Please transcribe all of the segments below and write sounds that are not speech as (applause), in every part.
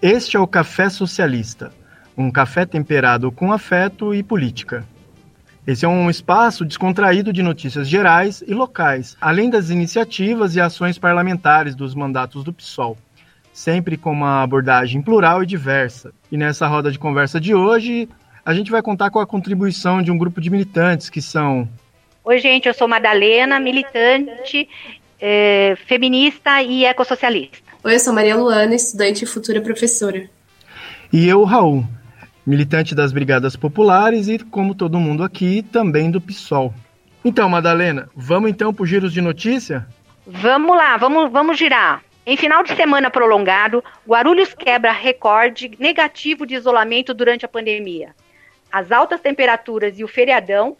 Este é o Café Socialista, um café temperado com afeto e política. Esse é um espaço descontraído de notícias gerais e locais, além das iniciativas e ações parlamentares dos mandatos do PSOL, sempre com uma abordagem plural e diversa. E nessa roda de conversa de hoje, a gente vai contar com a contribuição de um grupo de militantes que são. Oi, gente, eu sou Madalena, militante, é, feminista e ecossocialista. Oi, eu sou Maria Luana, estudante e futura professora. E eu, Raul, militante das Brigadas Populares e, como todo mundo aqui, também do PSOL. Então, Madalena, vamos então para os giros de notícia? Vamos lá, vamos, vamos girar. Em final de semana prolongado, Guarulhos quebra recorde negativo de isolamento durante a pandemia. As altas temperaturas e o feriadão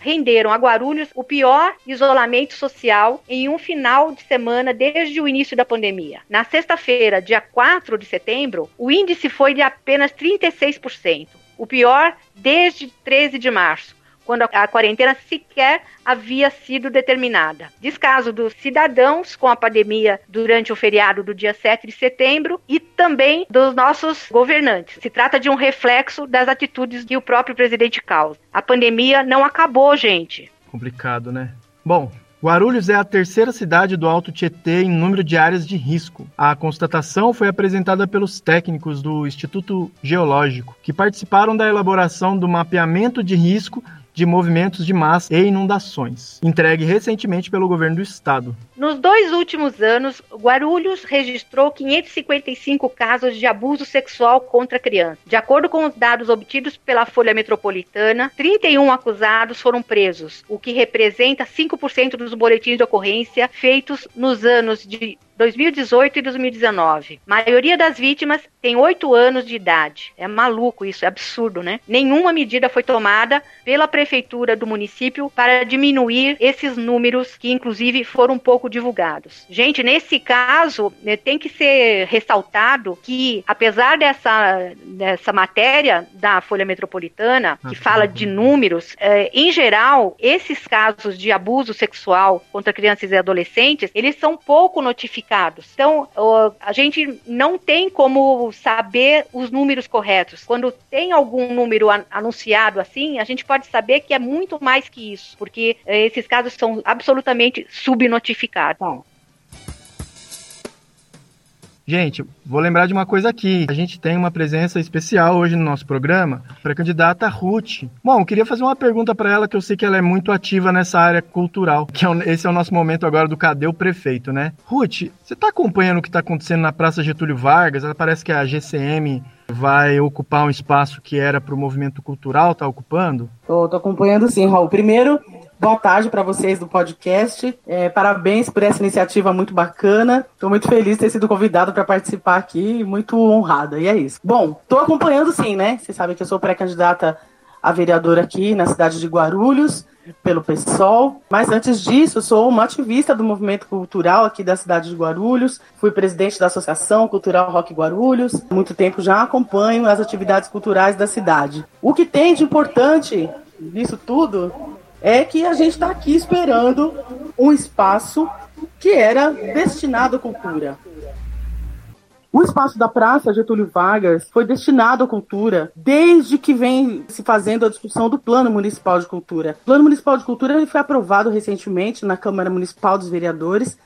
renderam a Guarulhos o pior isolamento social em um final de semana desde o início da pandemia. Na sexta-feira, dia 4 de setembro, o índice foi de apenas 36%, o pior desde 13 de março quando a quarentena sequer havia sido determinada. Descaso dos cidadãos com a pandemia durante o feriado do dia 7 de setembro e também dos nossos governantes. Se trata de um reflexo das atitudes que o próprio presidente causa. A pandemia não acabou, gente. Complicado, né? Bom, Guarulhos é a terceira cidade do Alto Tietê em número de áreas de risco. A constatação foi apresentada pelos técnicos do Instituto Geológico, que participaram da elaboração do mapeamento de risco de movimentos de massa e inundações, entregue recentemente pelo governo do estado. Nos dois últimos anos, Guarulhos registrou 555 casos de abuso sexual contra crianças. De acordo com os dados obtidos pela Folha Metropolitana, 31 acusados foram presos, o que representa 5% dos boletins de ocorrência feitos nos anos de 2018 e 2019. A maioria das vítimas tem 8 anos de idade. É maluco isso, é absurdo, né? Nenhuma medida foi tomada pela prefeitura do município para diminuir esses números que inclusive foram pouco divulgados. Gente, nesse caso, né, tem que ser ressaltado que apesar dessa, dessa matéria da Folha Metropolitana, que ah, fala de números, é, em geral, esses casos de abuso sexual contra crianças e adolescentes, eles são pouco notificados então, a gente não tem como saber os números corretos. Quando tem algum número anunciado assim, a gente pode saber que é muito mais que isso, porque eh, esses casos são absolutamente subnotificados. Bom, Gente, vou lembrar de uma coisa aqui. A gente tem uma presença especial hoje no nosso programa para a candidata Ruth. Bom, eu queria fazer uma pergunta para ela que eu sei que ela é muito ativa nessa área cultural, que é, esse é o nosso momento agora do Cadê o Prefeito, né? Ruth, você está acompanhando o que está acontecendo na Praça Getúlio Vargas? Ela parece que a GCM vai ocupar um espaço que era para o movimento cultural, está ocupando? Tô acompanhando sim, Raul. Primeiro, Boa tarde para vocês do podcast. É, parabéns por essa iniciativa muito bacana. Estou muito feliz de ter sido convidado para participar aqui, muito honrada. E é isso. Bom, estou acompanhando sim, né? Vocês sabem que eu sou pré-candidata a vereadora aqui na cidade de Guarulhos, pelo PSOL. Mas antes disso, sou uma ativista do movimento cultural aqui da cidade de Guarulhos. Fui presidente da Associação Cultural Rock Guarulhos. Há muito tempo já acompanho as atividades culturais da cidade. O que tem de importante nisso tudo é que a gente está aqui esperando um espaço que era destinado à cultura. O espaço da Praça Getúlio Vargas foi destinado à cultura desde que vem se fazendo a discussão do Plano Municipal de Cultura. O Plano Municipal de Cultura ele foi aprovado recentemente na Câmara Municipal dos Vereadores,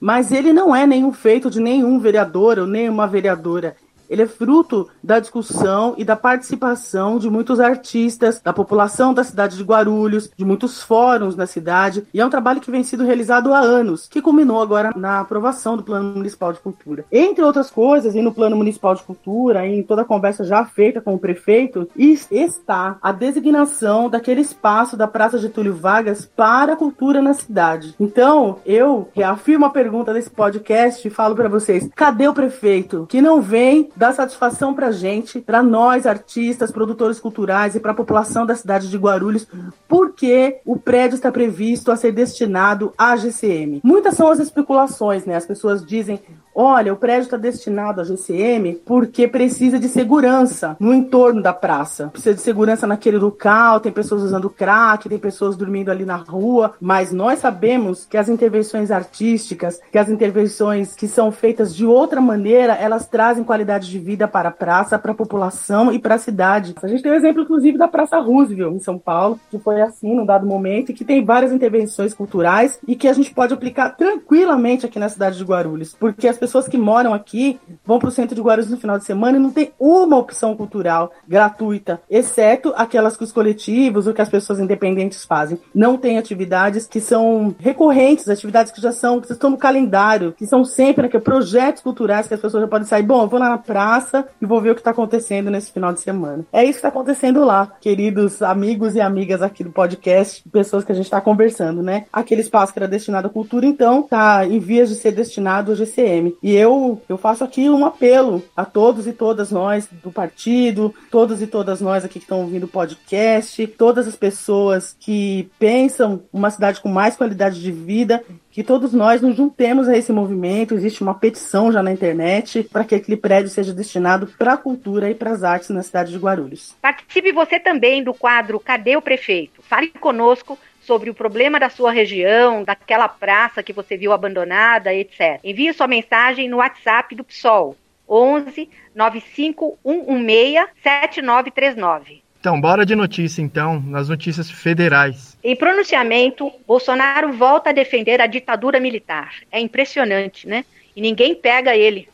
mas ele não é nenhum feito de nenhum vereador ou nenhuma vereadora ele é fruto da discussão e da participação de muitos artistas, da população da cidade de Guarulhos, de muitos fóruns na cidade, e é um trabalho que vem sendo realizado há anos, que culminou agora na aprovação do Plano Municipal de Cultura. Entre outras coisas, e no Plano Municipal de Cultura, em toda a conversa já feita com o prefeito, está a designação daquele espaço da Praça Getúlio Vargas para a cultura na cidade. Então, eu reafirmo a pergunta desse podcast e falo para vocês: cadê o prefeito que não vem dá satisfação pra gente, para nós, artistas, produtores culturais e para a população da cidade de Guarulhos, porque o prédio está previsto a ser destinado à GCM. Muitas são as especulações, né? As pessoas dizem olha, o prédio está destinado à GCM porque precisa de segurança no entorno da praça. Precisa de segurança naquele local, tem pessoas usando crack, tem pessoas dormindo ali na rua, mas nós sabemos que as intervenções artísticas, que as intervenções que são feitas de outra maneira, elas trazem qualidade de vida para a praça, para a população e para a cidade. A gente tem o um exemplo, inclusive, da Praça Roosevelt, em São Paulo, que foi assim num dado momento, e que tem várias intervenções culturais e que a gente pode aplicar tranquilamente aqui na cidade de Guarulhos, porque as pessoas que moram aqui vão para o centro de Guarulhos no final de semana e não tem uma opção cultural gratuita, exceto aquelas que os coletivos ou que as pessoas independentes fazem. Não tem atividades que são recorrentes, atividades que já são, que estão no calendário, que são sempre aqui, projetos culturais que as pessoas já podem sair. Bom, vou lá na praça e vou ver o que está acontecendo nesse final de semana. É isso que está acontecendo lá, queridos amigos e amigas aqui do podcast, pessoas que a gente está conversando, né? Aquele espaço que era destinado à cultura, então, está em vias de ser destinado ao GCM. E eu, eu faço aqui um apelo a todos e todas nós do partido, todos e todas nós aqui que estão ouvindo o podcast, todas as pessoas que pensam uma cidade com mais qualidade de vida que todos nós nos juntemos a esse movimento. Existe uma petição já na internet para que aquele prédio seja destinado para a cultura e para as artes na cidade de Guarulhos. Participe você também do quadro Cadê o Prefeito? Fale conosco sobre o problema da sua região, daquela praça que você viu abandonada, etc. Envie sua mensagem no WhatsApp do PSOL 11 95116 7939. Então, bora de notícia, então, nas notícias federais. Em pronunciamento, Bolsonaro volta a defender a ditadura militar. É impressionante, né? E ninguém pega ele.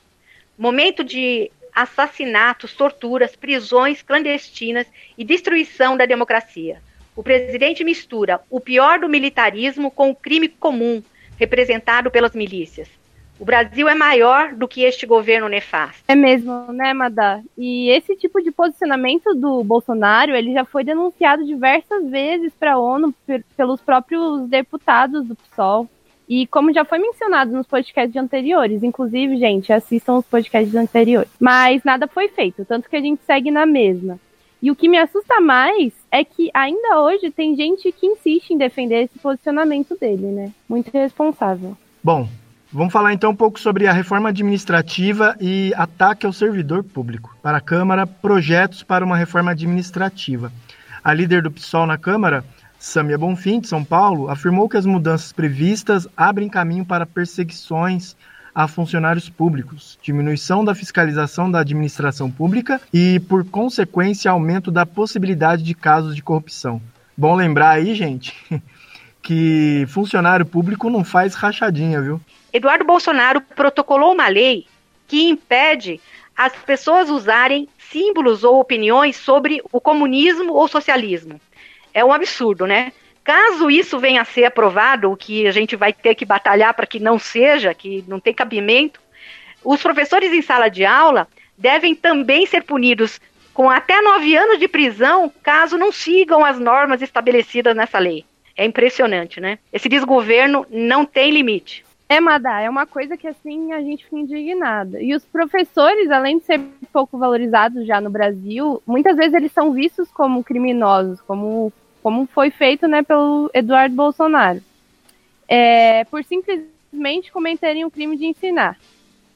Momento de assassinatos, torturas, prisões clandestinas e destruição da democracia. O presidente mistura o pior do militarismo com o crime comum, representado pelas milícias. O Brasil é maior do que este governo nefasto. É mesmo, né, Madá? E esse tipo de posicionamento do Bolsonaro, ele já foi denunciado diversas vezes para a ONU pelos próprios deputados do PSOL. E como já foi mencionado nos podcasts anteriores, inclusive, gente, assistam os podcasts anteriores. Mas nada foi feito, tanto que a gente segue na mesma. E o que me assusta mais é que ainda hoje tem gente que insiste em defender esse posicionamento dele, né? Muito irresponsável. Bom, Vamos falar então um pouco sobre a reforma administrativa e ataque ao servidor público. Para a Câmara, projetos para uma reforma administrativa. A líder do PSOL na Câmara, Samia Bonfim, de São Paulo, afirmou que as mudanças previstas abrem caminho para perseguições a funcionários públicos, diminuição da fiscalização da administração pública e, por consequência, aumento da possibilidade de casos de corrupção. Bom lembrar aí, gente, (laughs) que funcionário público não faz rachadinha, viu? Eduardo Bolsonaro protocolou uma lei que impede as pessoas usarem símbolos ou opiniões sobre o comunismo ou socialismo. É um absurdo, né? Caso isso venha a ser aprovado, o que a gente vai ter que batalhar para que não seja, que não tem cabimento, os professores em sala de aula devem também ser punidos com até nove anos de prisão caso não sigam as normas estabelecidas nessa lei. É impressionante, né? Esse desgoverno não tem limite. É, Madá, é uma coisa que assim a gente fica indignada. E os professores, além de ser pouco valorizados já no Brasil, muitas vezes eles são vistos como criminosos, como, como foi feito né, pelo Eduardo Bolsonaro. É, por simplesmente cometerem o crime de ensinar.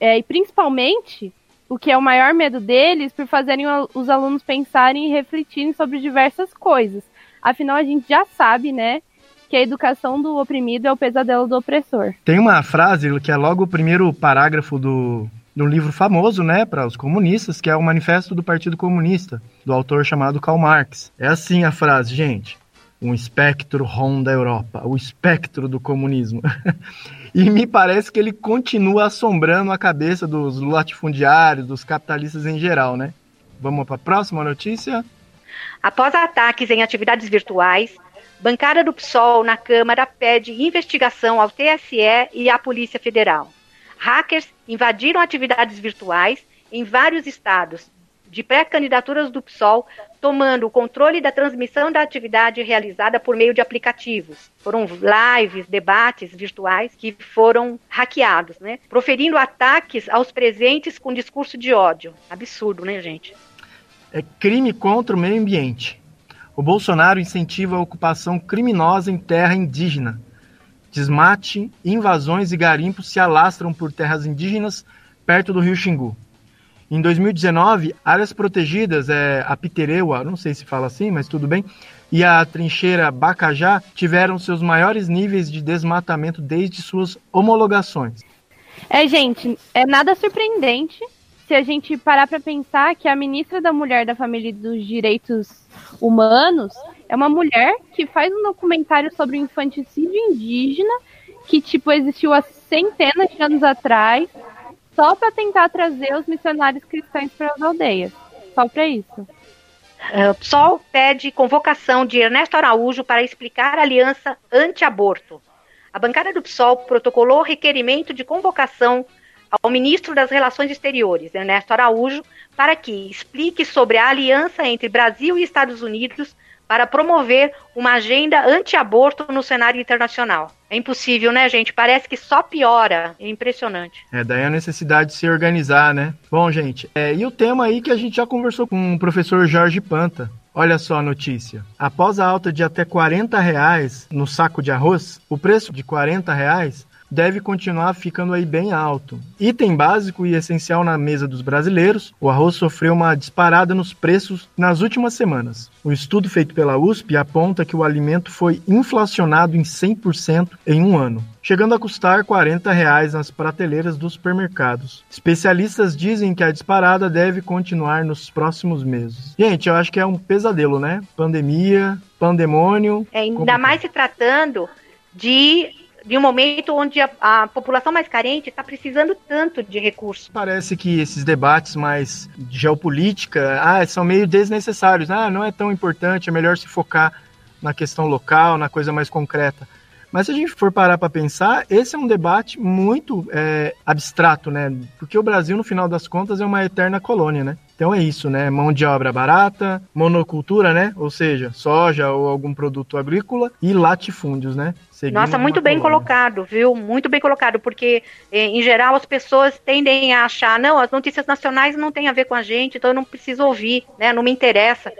É, e principalmente, o que é o maior medo deles, por fazerem os alunos pensarem e refletirem sobre diversas coisas. Afinal, a gente já sabe, né, que a educação do oprimido é o pesadelo do opressor. Tem uma frase que é logo o primeiro parágrafo do, do livro famoso, né, para os comunistas, que é o Manifesto do Partido Comunista, do autor chamado Karl Marx. É assim a frase, gente. Um espectro ronda a Europa, o espectro do comunismo. (laughs) e me parece que ele continua assombrando a cabeça dos latifundiários, dos capitalistas em geral, né? Vamos para a próxima notícia? Após ataques em atividades virtuais, Bancada do PSOL na Câmara pede investigação ao TSE e à Polícia Federal. Hackers invadiram atividades virtuais em vários estados de pré-candidaturas do PSOL, tomando o controle da transmissão da atividade realizada por meio de aplicativos. Foram lives, debates virtuais que foram hackeados, né? Proferindo ataques aos presentes com discurso de ódio. Absurdo, né, gente? É crime contra o meio ambiente. O Bolsonaro incentiva a ocupação criminosa em terra indígena. Desmate, invasões e garimpos se alastram por terras indígenas perto do rio Xingu. Em 2019, áreas protegidas, é, a Pitereua, não sei se fala assim, mas tudo bem, e a trincheira Bacajá tiveram seus maiores níveis de desmatamento desde suas homologações. É, gente, é nada surpreendente se a gente parar para pensar que a ministra da Mulher da Família e dos Direitos Humanos é uma mulher que faz um documentário sobre o infanticídio indígena que, tipo, existiu há centenas de anos atrás, só para tentar trazer os missionários cristãos para as aldeias. Só para isso. Uh, PSOL pede convocação de Ernesto Araújo para explicar a aliança anti-aborto. A bancada do PSOL protocolou requerimento de convocação ao ministro das Relações Exteriores, Ernesto Araújo, para que explique sobre a aliança entre Brasil e Estados Unidos para promover uma agenda anti-aborto no cenário internacional. É impossível, né, gente? Parece que só piora. É impressionante. É, daí a necessidade de se organizar, né? Bom, gente, é, e o tema aí que a gente já conversou com o professor Jorge Panta. Olha só a notícia. Após a alta de até 40 reais no saco de arroz, o preço de 40 reais deve continuar ficando aí bem alto. Item básico e essencial na mesa dos brasileiros, o arroz sofreu uma disparada nos preços nas últimas semanas. O estudo feito pela USP aponta que o alimento foi inflacionado em 100% em um ano chegando a custar 40 reais nas prateleiras dos supermercados. Especialistas dizem que a disparada deve continuar nos próximos meses. Gente, eu acho que é um pesadelo, né? Pandemia, pandemônio. É, ainda mais se tratando de de um momento onde a, a população mais carente está precisando tanto de recursos. Parece que esses debates mais de geopolítica ah, são meio desnecessários. Ah, não é tão importante, é melhor se focar na questão local, na coisa mais concreta. Mas se a gente for parar para pensar, esse é um debate muito é, abstrato, né? Porque o Brasil, no final das contas, é uma eterna colônia, né? Então é isso, né? Mão de obra barata, monocultura, né? Ou seja, soja ou algum produto agrícola e latifúndios, né? Seguindo Nossa, muito bem colônia. colocado, viu? Muito bem colocado, porque eh, em geral as pessoas tendem a achar, não, as notícias nacionais não têm a ver com a gente, então eu não preciso ouvir, né? Não me interessa.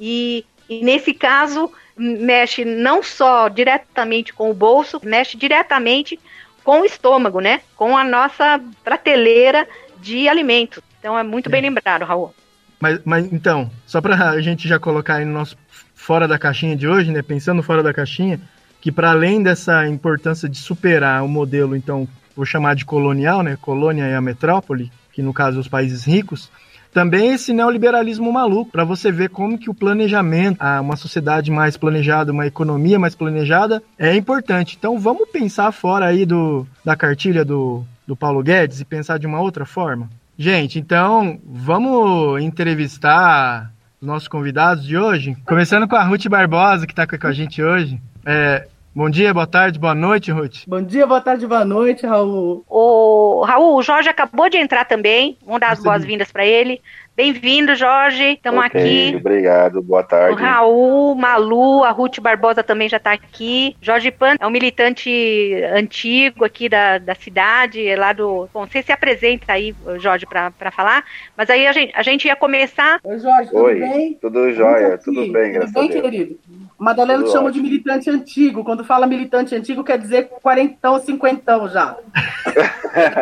E, e nesse caso mexe não só diretamente com o bolso, mexe diretamente com o estômago, né? Com a nossa prateleira de alimentos. Então é muito é. bem lembrado, Raul. Mas, mas então, só para (laughs) a gente já colocar aí no nosso fora da caixinha de hoje, né? Pensando fora da caixinha, que para além dessa importância de superar o modelo, então, vou chamar de colonial, né? Colônia e a metrópole, que no caso os países ricos, também esse neoliberalismo maluco, para você ver como que o planejamento, uma sociedade mais planejada, uma economia mais planejada, é importante. Então vamos pensar fora aí do, da cartilha do, do Paulo Guedes e pensar de uma outra forma? Gente, então vamos entrevistar os nossos convidados de hoje. Começando com a Ruth Barbosa, que está com a gente hoje. É, bom dia, boa tarde, boa noite, Ruth. Bom dia, boa tarde, boa noite, Raul. O Raul, o Jorge acabou de entrar também. Vamos dar as boas-vindas para ele. Bem-vindo, Jorge. Estamos okay, aqui. Obrigado, boa tarde. O Raul, Malu, a Ruth Barbosa também já está aqui. Jorge Pan é um militante antigo aqui da, da cidade, é lá do. Bom, você se apresenta aí, Jorge, para falar, mas aí a gente, a gente ia começar. Oi, Jorge, tudo Oi, bem? Tudo jóia, tudo bem, graças tudo bem, a Deus. querido? Madalena chama ótimo. de militante antigo. Quando fala militante antigo, quer dizer quarentão, cinquentão já.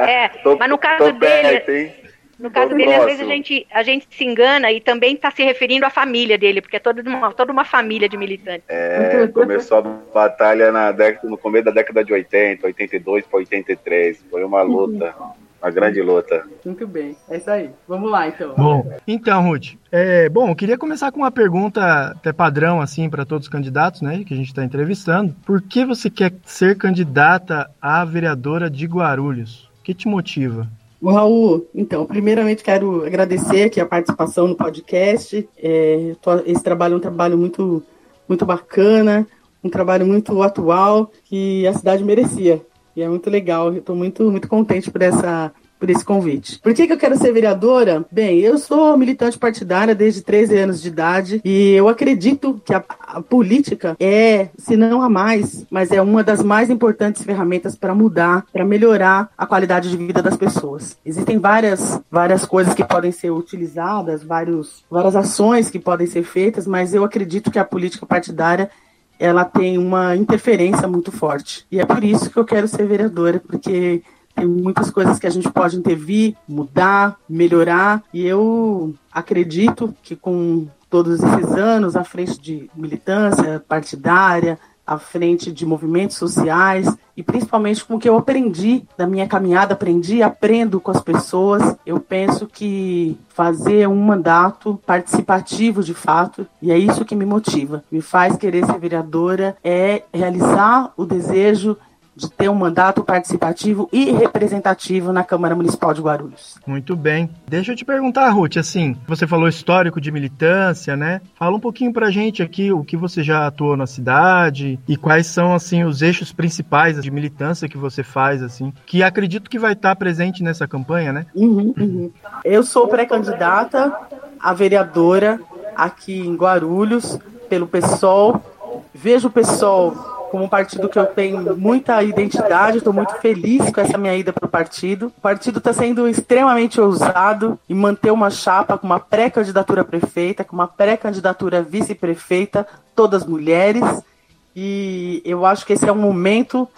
é, (laughs) tô, mas no caso dele. Perto, no caso dele, às vezes a gente, a gente se engana e também está se referindo à família dele, porque é toda uma, toda uma família de militantes. É, começou a batalha na década, no começo da década de 80, 82 para 83. Foi uma luta. Uma grande luta. Muito bem, é isso aí. Vamos lá, então. Bom, então, Ruth, é, bom, eu queria começar com uma pergunta até padrão, assim, para todos os candidatos, né, que a gente está entrevistando. Por que você quer ser candidata a vereadora de Guarulhos? O que te motiva? O Raul, então, primeiramente quero agradecer aqui a participação no podcast. É, esse trabalho é um trabalho muito, muito bacana, um trabalho muito atual que a cidade merecia. E é muito legal, estou muito, muito contente por essa por esse convite. Por que, que eu quero ser vereadora? Bem, eu sou militante partidária desde 13 anos de idade e eu acredito que a, a política é, se não a mais, mas é uma das mais importantes ferramentas para mudar, para melhorar a qualidade de vida das pessoas. Existem várias, várias coisas que podem ser utilizadas, vários, várias ações que podem ser feitas, mas eu acredito que a política partidária ela tem uma interferência muito forte. E é por isso que eu quero ser vereadora, porque tem muitas coisas que a gente pode intervir, mudar, melhorar, e eu acredito que com todos esses anos à frente de militância partidária, à frente de movimentos sociais e principalmente com o que eu aprendi da minha caminhada, aprendi e aprendo com as pessoas. Eu penso que fazer um mandato participativo de fato, e é isso que me motiva, me faz querer ser vereadora, é realizar o desejo de ter um mandato participativo e representativo na Câmara Municipal de Guarulhos. Muito bem. Deixa eu te perguntar, Ruth, assim, você falou histórico de militância, né? Fala um pouquinho pra gente aqui o que você já atuou na cidade e quais são, assim, os eixos principais de militância que você faz, assim, que acredito que vai estar presente nessa campanha, né? Uhum, uhum. Eu sou pré-candidata a vereadora aqui em Guarulhos pelo PSOL. Vejo o PSOL como um partido que eu tenho muita identidade, estou muito feliz com essa minha ida para o partido. O partido está sendo extremamente ousado em manter uma chapa com uma pré-candidatura prefeita, com uma pré-candidatura vice-prefeita, todas mulheres. E eu acho que esse é um momento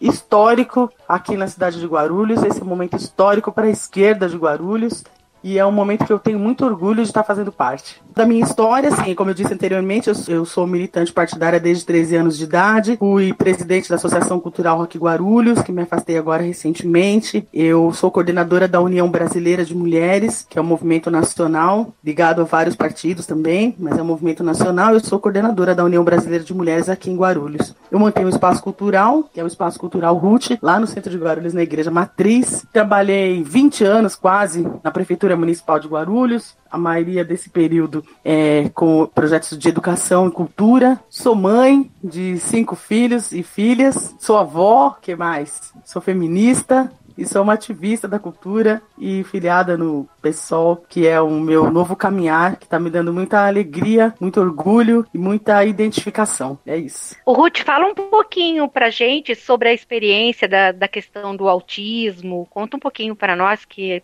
histórico aqui na cidade de Guarulhos, esse é um momento histórico para a esquerda de Guarulhos e é um momento que eu tenho muito orgulho de estar fazendo parte. Da minha história, assim, como eu disse anteriormente, eu, eu sou militante partidária desde 13 anos de idade, fui presidente da Associação Cultural Rock Guarulhos, que me afastei agora recentemente. Eu sou coordenadora da União Brasileira de Mulheres, que é um movimento nacional, ligado a vários partidos também, mas é um movimento nacional. Eu sou coordenadora da União Brasileira de Mulheres aqui em Guarulhos. Eu mantenho o Espaço Cultural, que é o Espaço Cultural Ruth, lá no centro de Guarulhos, na Igreja Matriz. Trabalhei 20 anos quase na Prefeitura Prefeitura Municipal de Guarulhos, a maioria desse período é, com projetos de educação e cultura. Sou mãe de cinco filhos e filhas, sou avó, que mais? Sou feminista, e sou uma ativista da cultura e filiada no PSOL, que é o meu novo caminhar, que está me dando muita alegria, muito orgulho e muita identificação. É isso. O Ruth, fala um pouquinho pra gente sobre a experiência da, da questão do autismo. Conta um pouquinho para nós que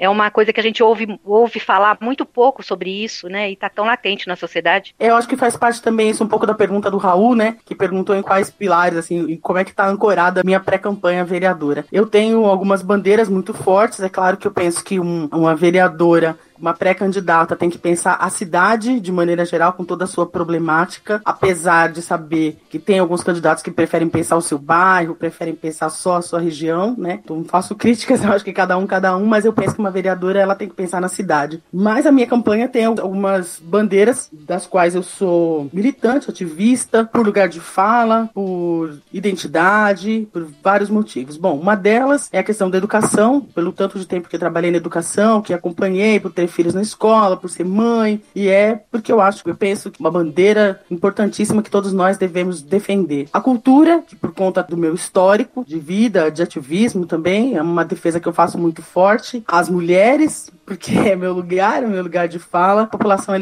é uma coisa que a gente ouve, ouve falar muito pouco sobre isso, né? E está tão latente na sociedade. Eu acho que faz parte também isso um pouco da pergunta do Raul, né? Que perguntou em quais pilares, assim, como é que está ancorada a minha pré-campanha vereadora. Eu tenho algumas bandeiras muito fortes, é claro que eu penso que um, uma vereadora uma pré-candidata tem que pensar a cidade de maneira geral, com toda a sua problemática, apesar de saber que tem alguns candidatos que preferem pensar o seu bairro, preferem pensar só a sua região, né? Então faço críticas, (laughs) eu acho que cada um, cada um, mas eu penso que uma vereadora ela tem que pensar na cidade. Mas a minha campanha tem algumas bandeiras das quais eu sou militante, ativista, por lugar de fala, por identidade, por vários motivos. Bom, uma delas é a questão da educação, pelo tanto de tempo que eu trabalhei na educação, que acompanhei, por ter filhos na escola, por ser mãe, e é porque eu acho, eu penso que uma bandeira importantíssima que todos nós devemos defender. A cultura, que por conta do meu histórico de vida, de ativismo também, é uma defesa que eu faço muito forte. As mulheres, (laughs) porque é meu lugar, é meu lugar de fala. A população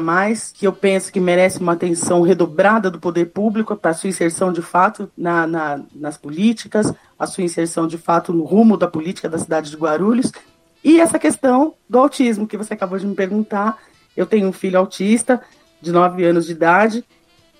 mais, que eu penso que merece uma atenção redobrada do poder público para sua inserção de fato na, na, nas políticas, a sua inserção de fato no rumo da política da cidade de Guarulhos. E essa questão do autismo que você acabou de me perguntar. Eu tenho um filho autista de 9 anos de idade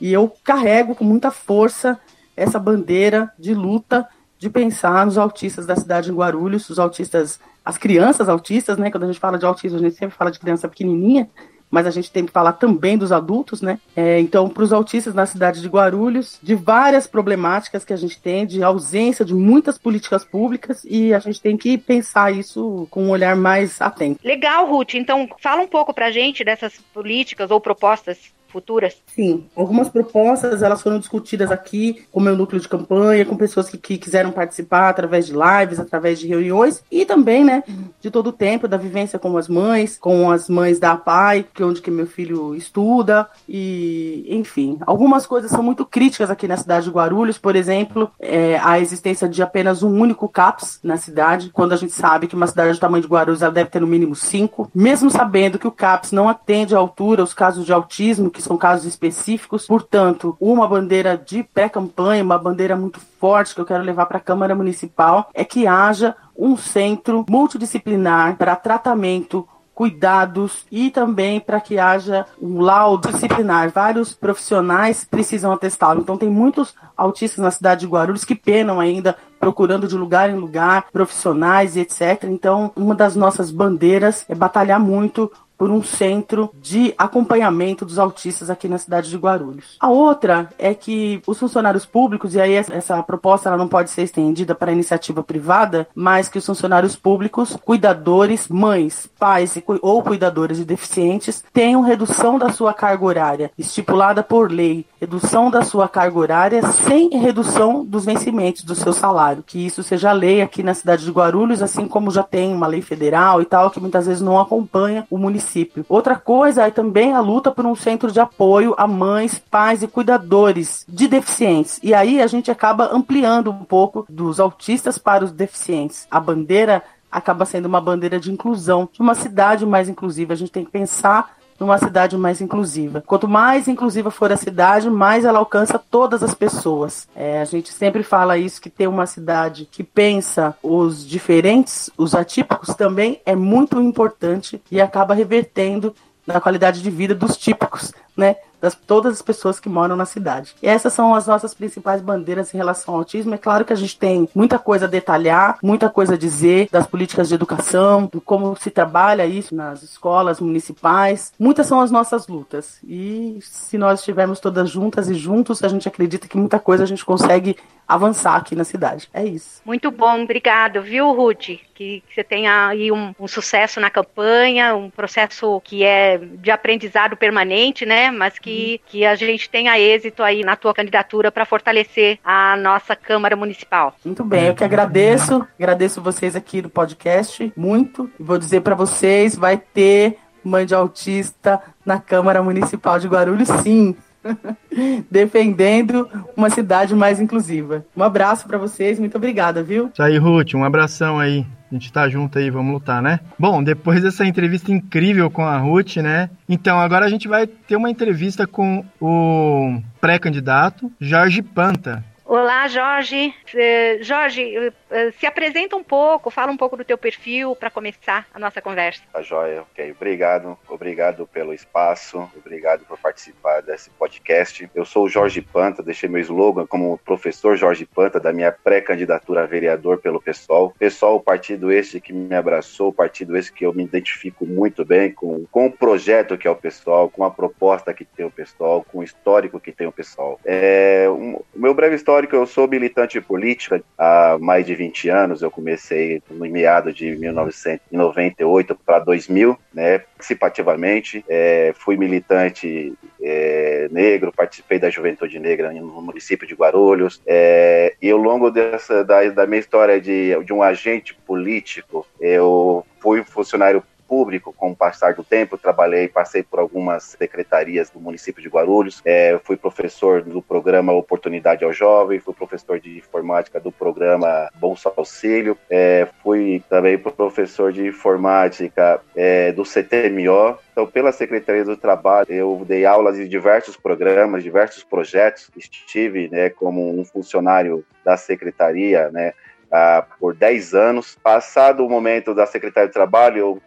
e eu carrego com muita força essa bandeira de luta de pensar nos autistas da cidade de Guarulhos, os autistas, as crianças autistas, né? Quando a gente fala de autismo, a gente sempre fala de criança pequenininha, mas a gente tem que falar também dos adultos, né? É, então, para os autistas na cidade de Guarulhos, de várias problemáticas que a gente tem, de ausência de muitas políticas públicas, e a gente tem que pensar isso com um olhar mais atento. Legal, Ruth. Então, fala um pouco para a gente dessas políticas ou propostas futuras? Sim, algumas propostas elas foram discutidas aqui com o meu núcleo de campanha, com pessoas que, que quiseram participar através de lives, através de reuniões e também, né, de todo o tempo da vivência com as mães, com as mães da PAI, que é onde que meu filho estuda e, enfim, algumas coisas são muito críticas aqui na cidade de Guarulhos, por exemplo, é, a existência de apenas um único CAPS na cidade, quando a gente sabe que uma cidade do tamanho de Guarulhos ela deve ter no mínimo cinco, mesmo sabendo que o CAPS não atende à altura os casos de autismo que são casos específicos. Portanto, uma bandeira de pré-campanha, uma bandeira muito forte que eu quero levar para a Câmara Municipal é que haja um centro multidisciplinar para tratamento cuidados e também para que haja um laudo disciplinar. Vários profissionais precisam atestá-lo. Então, tem muitos autistas na cidade de Guarulhos que penam ainda procurando de lugar em lugar profissionais e etc. Então, uma das nossas bandeiras é batalhar muito por um centro de acompanhamento dos autistas aqui na cidade de Guarulhos. A outra é que os funcionários públicos, e aí essa proposta ela não pode ser estendida para iniciativa privada, mas que os funcionários públicos, cuidadores, mães, pais ou cuidadores de deficientes tenham redução da sua carga horária, estipulada por lei, redução da sua carga horária sem redução dos vencimentos do seu salário, que isso seja lei aqui na cidade de Guarulhos, assim como já tem uma lei federal e tal, que muitas vezes não acompanha o município município. Outra coisa é também a luta por um centro de apoio a mães, pais e cuidadores de deficientes. E aí a gente acaba ampliando um pouco dos autistas para os deficientes. A bandeira acaba sendo uma bandeira de inclusão, de uma cidade mais inclusiva. A gente tem que pensar numa cidade mais inclusiva. Quanto mais inclusiva for a cidade, mais ela alcança todas as pessoas. É, a gente sempre fala isso que ter uma cidade que pensa os diferentes, os atípicos também é muito importante e acaba revertendo na qualidade de vida dos típicos, né? Das todas as pessoas que moram na cidade. E essas são as nossas principais bandeiras em relação ao autismo. É claro que a gente tem muita coisa a detalhar, muita coisa a dizer das políticas de educação, do como se trabalha isso nas escolas municipais. Muitas são as nossas lutas. E se nós estivermos todas juntas e juntos, a gente acredita que muita coisa a gente consegue avançar aqui na cidade. É isso. Muito bom, obrigado, viu, Ruth? Que, que você tenha aí um, um, sucesso na campanha, um processo que é de aprendizado permanente, né? Mas que que, a gente tenha êxito aí na tua candidatura para fortalecer a nossa Câmara Municipal. Muito bem, eu que agradeço, agradeço vocês aqui do podcast muito. E vou dizer para vocês, vai ter mãe de autista na Câmara Municipal de Guarulhos, sim. (laughs) defendendo uma cidade mais inclusiva. Um abraço para vocês, muito obrigada, viu? Isso aí, Ruth, um abração aí. A gente tá junto aí, vamos lutar, né? Bom, depois dessa entrevista incrível com a Ruth, né? Então, agora a gente vai ter uma entrevista com o pré-candidato Jorge Panta. Olá, Jorge. Uh, Jorge, uh, se apresenta um pouco, fala um pouco do teu perfil para começar a nossa conversa. Tá joia, ok. Obrigado, obrigado pelo espaço, obrigado por participar desse podcast. Eu sou o Jorge Panta, deixei meu slogan como professor Jorge Panta da minha pré-candidatura a vereador pelo PSOL. PSOL, o partido este que me abraçou, o partido este que eu me identifico muito bem com, com o projeto que é o PSOL, com a proposta que tem o PSOL, com o histórico que tem o PSOL. É, um, o meu breve histórico histórico, eu sou militante política há mais de 20 anos. Eu comecei no meado de 1998 para 2000, né, participativamente. É, fui militante é, negro, participei da Juventude Negra no município de Guarulhos. É, e ao longo dessa, da, da minha história de, de um agente político, eu fui funcionário público com o passar do tempo. trabalhei, passei por algumas secretarias do município de Guarulhos. É, fui professor do programa Oportunidade ao Jovem, fui professor de informática do programa Bolsa Auxílio, é, fui também professor de informática é, do CTMO. Então, pela Secretaria do Trabalho, eu dei aulas em diversos programas, diversos projetos. Estive né, como um funcionário da secretaria, né, ah, por 10 anos. Passado o momento da Secretaria de Trabalho, eu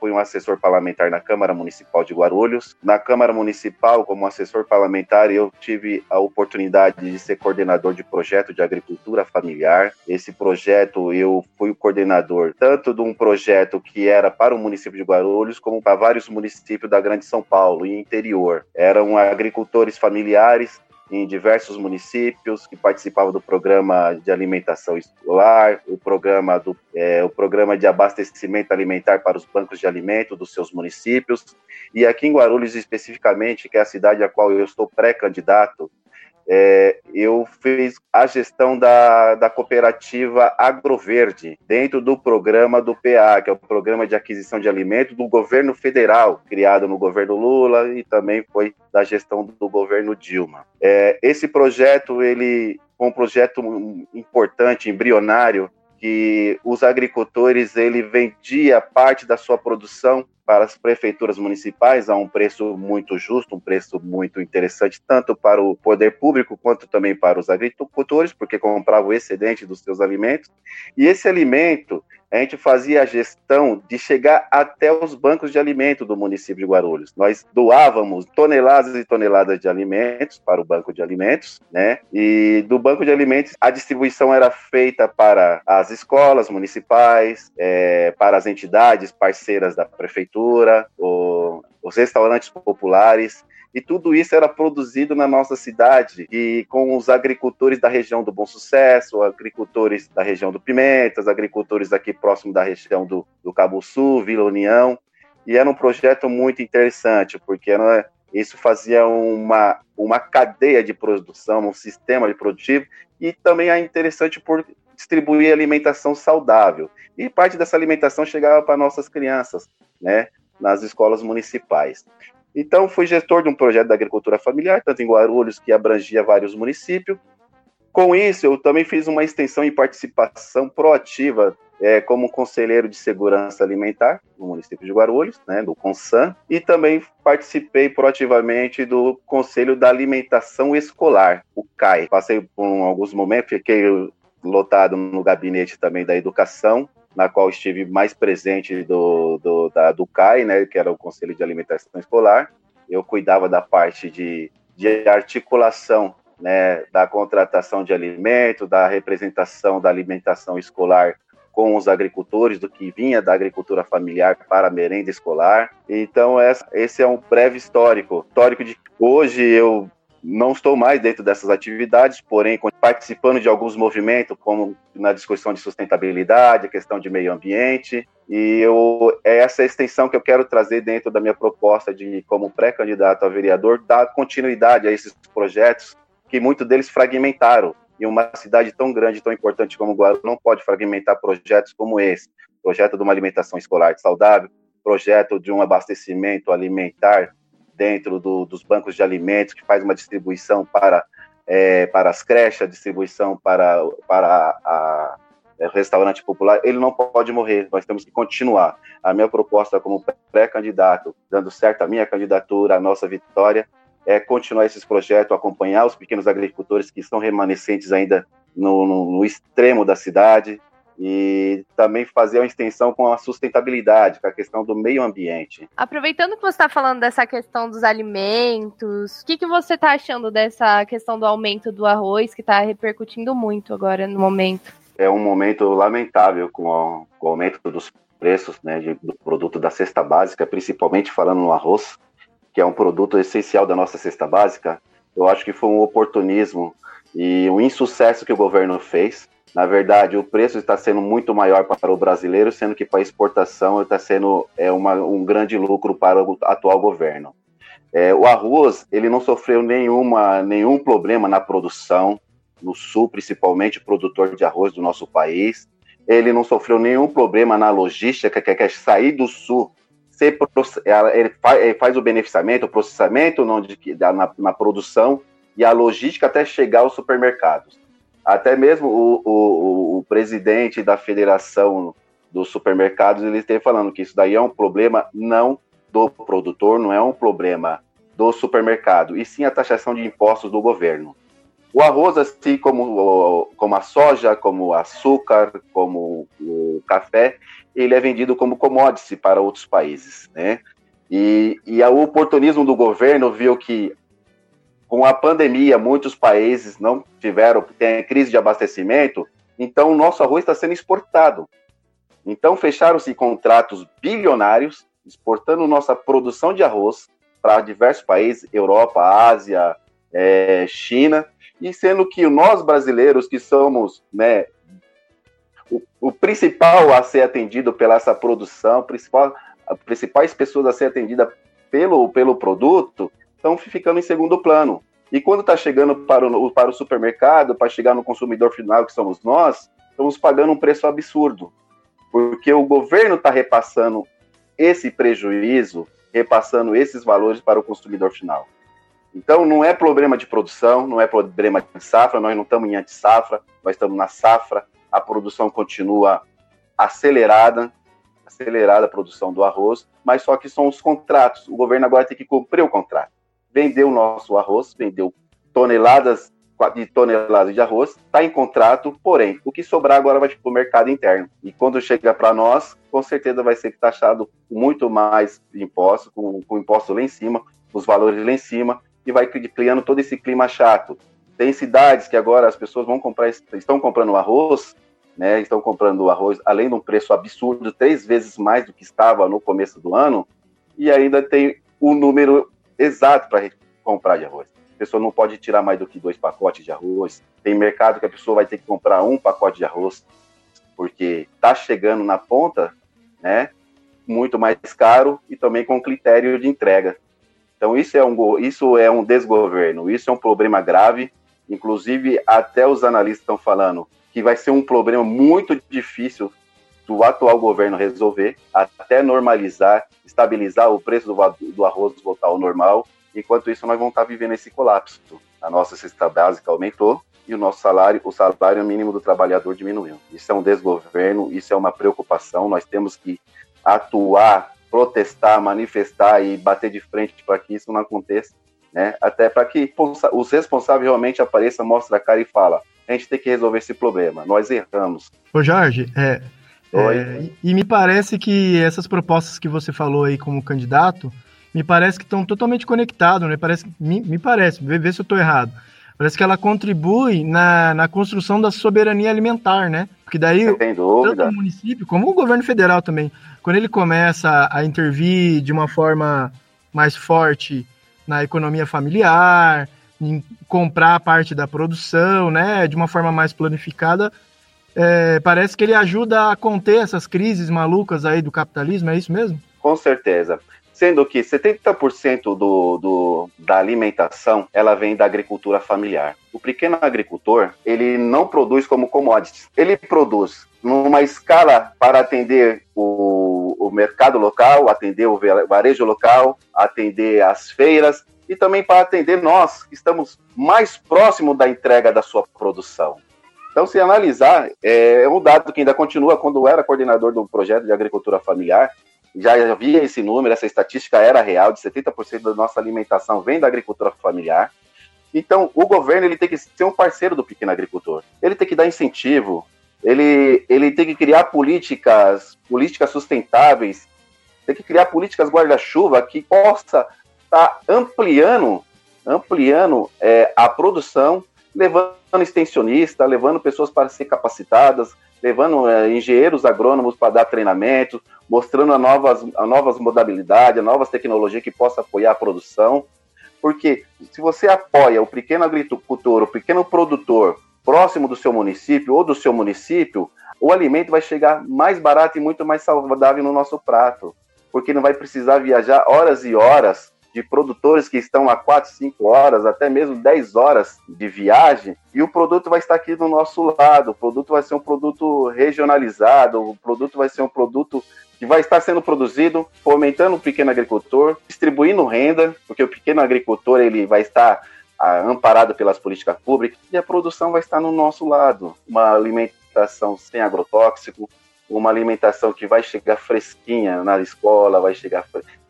fui um assessor parlamentar na Câmara Municipal de Guarulhos. Na Câmara Municipal, como assessor parlamentar, eu tive a oportunidade de ser coordenador de projeto de agricultura familiar. Esse projeto, eu fui o coordenador tanto de um projeto que era para o município de Guarulhos, como para vários municípios da Grande São Paulo e interior. Eram agricultores familiares em diversos municípios que participavam do programa de alimentação escolar, o programa, do, é, o programa de abastecimento alimentar para os bancos de alimento dos seus municípios. E aqui em Guarulhos, especificamente, que é a cidade a qual eu estou pré-candidato, é, eu fiz a gestão da, da cooperativa Agroverde, dentro do programa do PA, que é o Programa de Aquisição de Alimentos do governo federal, criado no governo Lula e também foi da gestão do governo Dilma. É, esse projeto, ele foi um projeto importante, embrionário, que os agricultores ele vendia parte da sua produção para as prefeituras municipais a um preço muito justo, um preço muito interessante, tanto para o poder público quanto também para os agricultores, porque compravam o excedente dos seus alimentos. E esse alimento a gente fazia a gestão de chegar até os bancos de alimento do município de Guarulhos. Nós doávamos toneladas e toneladas de alimentos para o banco de alimentos, né? E do banco de alimentos a distribuição era feita para as escolas municipais, é, para as entidades parceiras da prefeitura, o, os restaurantes populares e tudo isso era produzido na nossa cidade e com os agricultores da região do Bom Sucesso, agricultores da região do Pimentas, agricultores aqui próximo da região do, do Cabo Sul, Vila União. E era um projeto muito interessante, porque era, isso fazia uma, uma cadeia de produção, um sistema de produtivo, e também é interessante por distribuir alimentação saudável. E parte dessa alimentação chegava para nossas crianças, né, nas escolas municipais. Então, fui gestor de um projeto da agricultura familiar, tanto em Guarulhos, que abrangia vários municípios. Com isso, eu também fiz uma extensão e participação proativa é, como conselheiro de segurança alimentar no município de Guarulhos, né, do CONSAN, e também participei proativamente do Conselho da Alimentação Escolar, o CAI. Passei por alguns momentos, fiquei lotado no gabinete também da educação, na qual estive mais presente do, do, da, do CAI, né, que era o Conselho de Alimentação Escolar. Eu cuidava da parte de, de articulação né, da contratação de alimento, da representação da alimentação escolar com os agricultores, do que vinha da agricultura familiar para a merenda escolar. Então, essa, esse é um breve histórico. Histórico de hoje eu não estou mais dentro dessas atividades, porém participando de alguns movimentos, como na discussão de sustentabilidade, a questão de meio ambiente, e eu, é essa extensão que eu quero trazer dentro da minha proposta de, como pré-candidato a vereador, dar continuidade a esses projetos que muitos deles fragmentaram. E uma cidade tão grande, tão importante como Guarulhos, não pode fragmentar projetos como esse. Projeto de uma alimentação escolar saudável, projeto de um abastecimento alimentar dentro do, dos bancos de alimentos, que faz uma distribuição para, é, para as creches, distribuição para, para a, é, restaurante popular, ele não pode morrer, nós temos que continuar. A minha proposta como pré-candidato, dando certo a minha candidatura, a nossa vitória, é continuar esses projetos, acompanhar os pequenos agricultores que estão remanescentes ainda no, no, no extremo da cidade, e também fazer uma extensão com a sustentabilidade, com a questão do meio ambiente. Aproveitando que você está falando dessa questão dos alimentos, o que, que você está achando dessa questão do aumento do arroz, que está repercutindo muito agora no momento? É um momento lamentável com o, com o aumento dos preços né, de, do produto da cesta básica, principalmente falando no arroz, que é um produto essencial da nossa cesta básica. Eu acho que foi um oportunismo e um insucesso que o governo fez na verdade, o preço está sendo muito maior para o brasileiro, sendo que para a exportação está sendo é, uma, um grande lucro para o atual governo. É, o arroz ele não sofreu nenhuma, nenhum problema na produção, no sul, principalmente, produtor de arroz do nosso país. Ele não sofreu nenhum problema na logística, que quer sair do sul, ele, faz, o beneficiamento, o processamento na, na produção e a logística até chegar aos supermercados. Até mesmo o, o, o presidente da Federação dos Supermercados, ele esteve falando que isso daí é um problema não do produtor, não é um problema do supermercado, e sim a taxação de impostos do governo. O arroz, assim como, como a soja, como o açúcar, como o café, ele é vendido como commodity para outros países, né? E, e o oportunismo do governo viu que com a pandemia, muitos países não tiveram, tem crise de abastecimento, então o nosso arroz está sendo exportado. Então fecharam-se contratos bilionários, exportando nossa produção de arroz para diversos países, Europa, Ásia, é, China, e sendo que nós brasileiros, que somos né, o, o, principal a ser atendido pela essa produção, principal, as principais pessoas a ser atendidas pelo, pelo produto, estão ficando em segundo plano. E quando está chegando para o, para o supermercado, para chegar no consumidor final, que somos nós, estamos pagando um preço absurdo. Porque o governo está repassando esse prejuízo, repassando esses valores para o consumidor final. Então, não é problema de produção, não é problema de safra, nós não estamos em anti-safra, nós estamos na safra, a produção continua acelerada, acelerada a produção do arroz, mas só que são os contratos. O governo agora tem que cumprir o contrato. Vendeu o nosso arroz, vendeu toneladas de toneladas de arroz, está em contrato, porém, o que sobrar agora vai para o mercado interno. E quando chega para nós, com certeza vai ser taxado muito mais impostos, com, com imposto lá em cima, os valores lá em cima, e vai criando todo esse clima chato. Tem cidades que agora as pessoas vão comprar, estão comprando arroz, né? Estão comprando arroz além de um preço absurdo, três vezes mais do que estava no começo do ano, e ainda tem o número exato para comprar de arroz. A pessoa não pode tirar mais do que dois pacotes de arroz. Tem mercado que a pessoa vai ter que comprar um pacote de arroz, porque está chegando na ponta, né? Muito mais caro e também com critério de entrega. Então isso é um isso é um desgoverno, isso é um problema grave. Inclusive até os analistas estão falando que vai ser um problema muito difícil do atual governo resolver, até normalizar, estabilizar o preço do, do arroz voltar ao normal. Enquanto isso, nós vamos estar vivendo esse colapso. A nossa cesta básica aumentou e o nosso salário, o salário mínimo do trabalhador diminuiu. Isso é um desgoverno, isso é uma preocupação. Nós temos que atuar, protestar, manifestar e bater de frente para que isso não aconteça, né? Até para que os responsáveis realmente apareçam, mostrem a cara e falem a gente tem que resolver esse problema. Nós erramos. Ô Jorge, é, é, e me parece que essas propostas que você falou aí como candidato, me parece que estão totalmente conectados, né? Parece, me, me parece, vê, vê se eu estou errado. Parece que ela contribui na, na construção da soberania alimentar, né? Porque daí, tanto o município como o governo federal também, quando ele começa a intervir de uma forma mais forte na economia familiar, em comprar parte da produção, né, de uma forma mais planificada, é, parece que ele ajuda a conter essas crises malucas aí do capitalismo, é isso mesmo? Com certeza. Sendo que 70% do, do, da alimentação ela vem da agricultura familiar. O pequeno agricultor ele não produz como commodities, ele produz numa escala para atender o, o mercado local, atender o varejo local, atender as feiras e também para atender nós, que estamos mais próximo da entrega da sua produção. Então, se analisar, é, é um dado que ainda continua quando eu era coordenador do projeto de agricultura familiar, já havia esse número, essa estatística era real, de 70% da nossa alimentação vem da agricultura familiar. Então, o governo ele tem que ser um parceiro do pequeno agricultor. Ele tem que dar incentivo, ele, ele tem que criar políticas, políticas sustentáveis, tem que criar políticas guarda-chuva que possa está ampliando, ampliando é, a produção, levando extensionista, levando pessoas para ser capacitadas, levando é, engenheiros agrônomos para dar treinamento, mostrando a novas, a novas modalidades, a novas tecnologias que possa apoiar a produção. Porque se você apoia o pequeno agricultor, o pequeno produtor próximo do seu município ou do seu município, o alimento vai chegar mais barato e muito mais saudável no nosso prato, porque não vai precisar viajar horas e horas de produtores que estão a 4, 5 horas, até mesmo 10 horas de viagem, e o produto vai estar aqui do nosso lado. O produto vai ser um produto regionalizado, o produto vai ser um produto que vai estar sendo produzido, fomentando o pequeno agricultor, distribuindo renda, porque o pequeno agricultor ele vai estar ah, amparado pelas políticas públicas e a produção vai estar no nosso lado. Uma alimentação sem agrotóxico, uma alimentação que vai chegar fresquinha na escola, vai chegar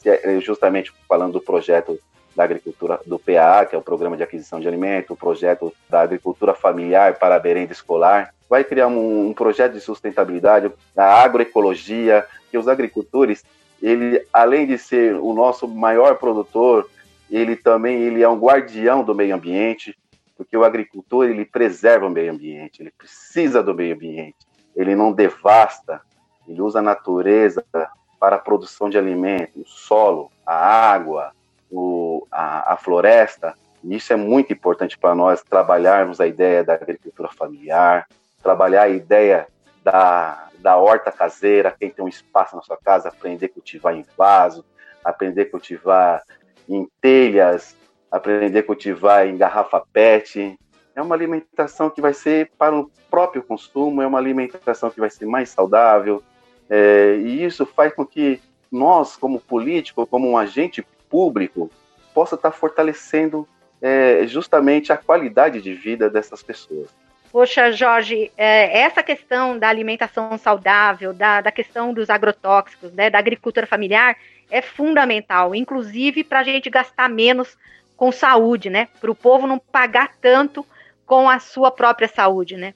é, justamente falando do projeto da agricultura do PA, que é o Programa de Aquisição de Alimento, o projeto da agricultura familiar para a merenda escolar, vai criar um, um projeto de sustentabilidade da agroecologia, que os agricultores, ele além de ser o nosso maior produtor, ele também ele é um guardião do meio ambiente, porque o agricultor ele preserva o meio ambiente, ele precisa do meio ambiente, ele não devasta, ele usa a natureza para a produção de alimentos, o solo, a água, o, a, a floresta. Isso é muito importante para nós trabalharmos a ideia da agricultura familiar, trabalhar a ideia da, da horta caseira, quem tem um espaço na sua casa, aprender a cultivar em vaso, aprender a cultivar em telhas, aprender a cultivar em garrafa PET. É uma alimentação que vai ser para o próprio consumo, é uma alimentação que vai ser mais saudável, é, e isso faz com que nós, como político, como um agente público, possa estar fortalecendo é, justamente a qualidade de vida dessas pessoas. Poxa, Jorge, é, essa questão da alimentação saudável, da, da questão dos agrotóxicos, né, da agricultura familiar, é fundamental, inclusive para a gente gastar menos com saúde, né? Para o povo não pagar tanto com a sua própria saúde, né?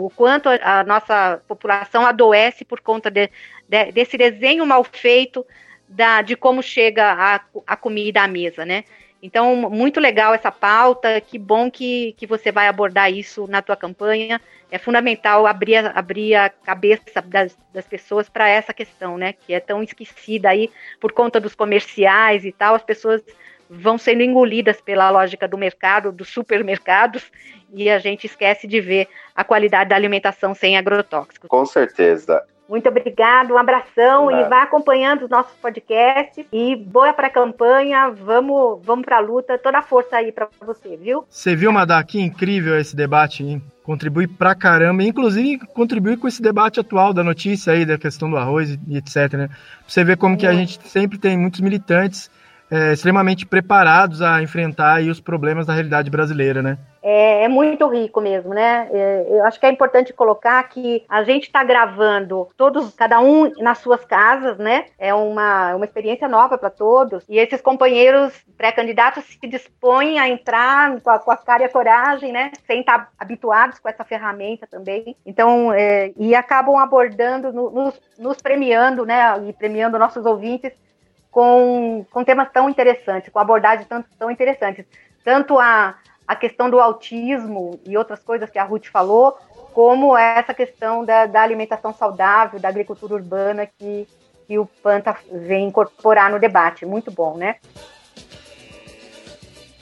O quanto a nossa população adoece por conta de, de, desse desenho mal feito da, de como chega a, a comida à mesa, né? Então, muito legal essa pauta, que bom que, que você vai abordar isso na tua campanha. É fundamental abrir, abrir a cabeça das, das pessoas para essa questão, né? Que é tão esquecida aí por conta dos comerciais e tal, as pessoas vão sendo engolidas pela lógica do mercado, dos supermercados, e a gente esquece de ver a qualidade da alimentação sem agrotóxicos. Com certeza. Muito obrigado, um abração e vá acompanhando os nossos podcasts e boa para a campanha, vamos, vamos para a luta, toda a força aí para você, viu? Você viu, Madá, que incrível esse debate, hein? Contribui pra caramba, inclusive contribui com esse debate atual da notícia aí, da questão do arroz e etc, né? Você vê como que a gente sempre tem muitos militantes é, extremamente preparados a enfrentar os problemas da realidade brasileira, né? É, é, muito rico mesmo, né? É, eu acho que é importante colocar que a gente está gravando todos, cada um nas suas casas, né? É uma, uma experiência nova para todos. E esses companheiros pré-candidatos se dispõem a entrar com a, com a cara e a coragem, né? Sem estar tá habituados com essa ferramenta também. Então, é, e acabam abordando, nos, nos premiando, né? E premiando nossos ouvintes com, com temas tão interessantes, com abordagens tão, tão interessantes. Tanto a, a questão do autismo e outras coisas que a Ruth falou, como essa questão da, da alimentação saudável, da agricultura urbana que, que o Panta vem incorporar no debate. Muito bom, né?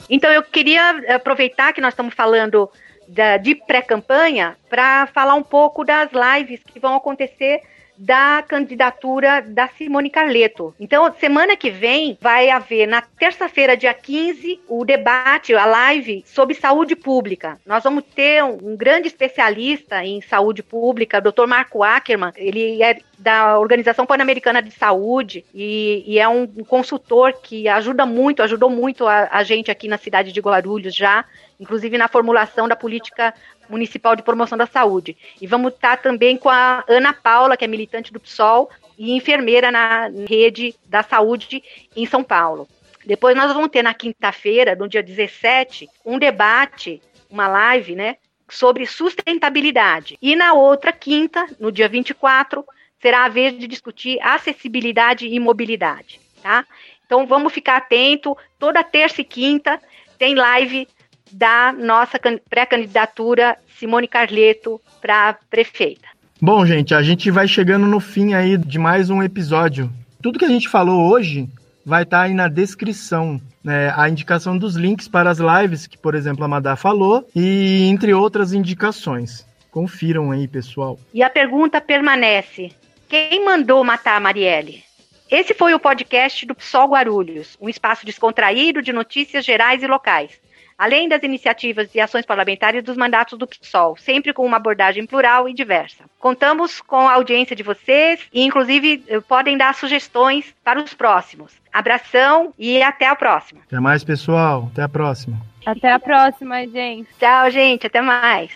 Então, eu queria aproveitar que nós estamos falando da, de pré-campanha para falar um pouco das lives que vão acontecer da candidatura da Simone Carleto. Então, semana que vem vai haver, na terça-feira, dia 15, o debate, a live sobre saúde pública. Nós vamos ter um, um grande especialista em saúde pública, Dr. Marco Ackerman. Ele é da Organização Pan-Americana de Saúde e, e, é um consultor que ajuda muito, ajudou muito a, a gente aqui na cidade de Guarulhos já, inclusive na formulação da política Municipal de Promoção da Saúde. E vamos estar também com a Ana Paula, que é militante do PSOL e enfermeira na rede da saúde em São Paulo. Depois nós vamos ter na quinta-feira, no dia 17, um debate, uma live, né, sobre sustentabilidade. E na outra quinta, no dia 24, será a vez de discutir acessibilidade e mobilidade, tá? Então vamos ficar atento, toda terça e quinta tem live da nossa pré-candidatura Simone Carleto para prefeita. Bom, gente, a gente vai chegando no fim aí de mais um episódio. Tudo que a gente falou hoje vai estar tá aí na descrição, né? A indicação dos links para as lives que, por exemplo, a Madá falou e entre outras indicações. Confiram aí, pessoal. E a pergunta permanece: quem mandou matar a Marielle? Esse foi o podcast do PSOL Guarulhos, um espaço descontraído de notícias gerais e locais além das iniciativas e ações parlamentares dos mandatos do PSOL, sempre com uma abordagem plural e diversa. Contamos com a audiência de vocês e, inclusive, eh, podem dar sugestões para os próximos. Abração e até a próxima. Até mais, pessoal. Até a próxima. Até a próxima, gente. Tchau, gente. Até mais.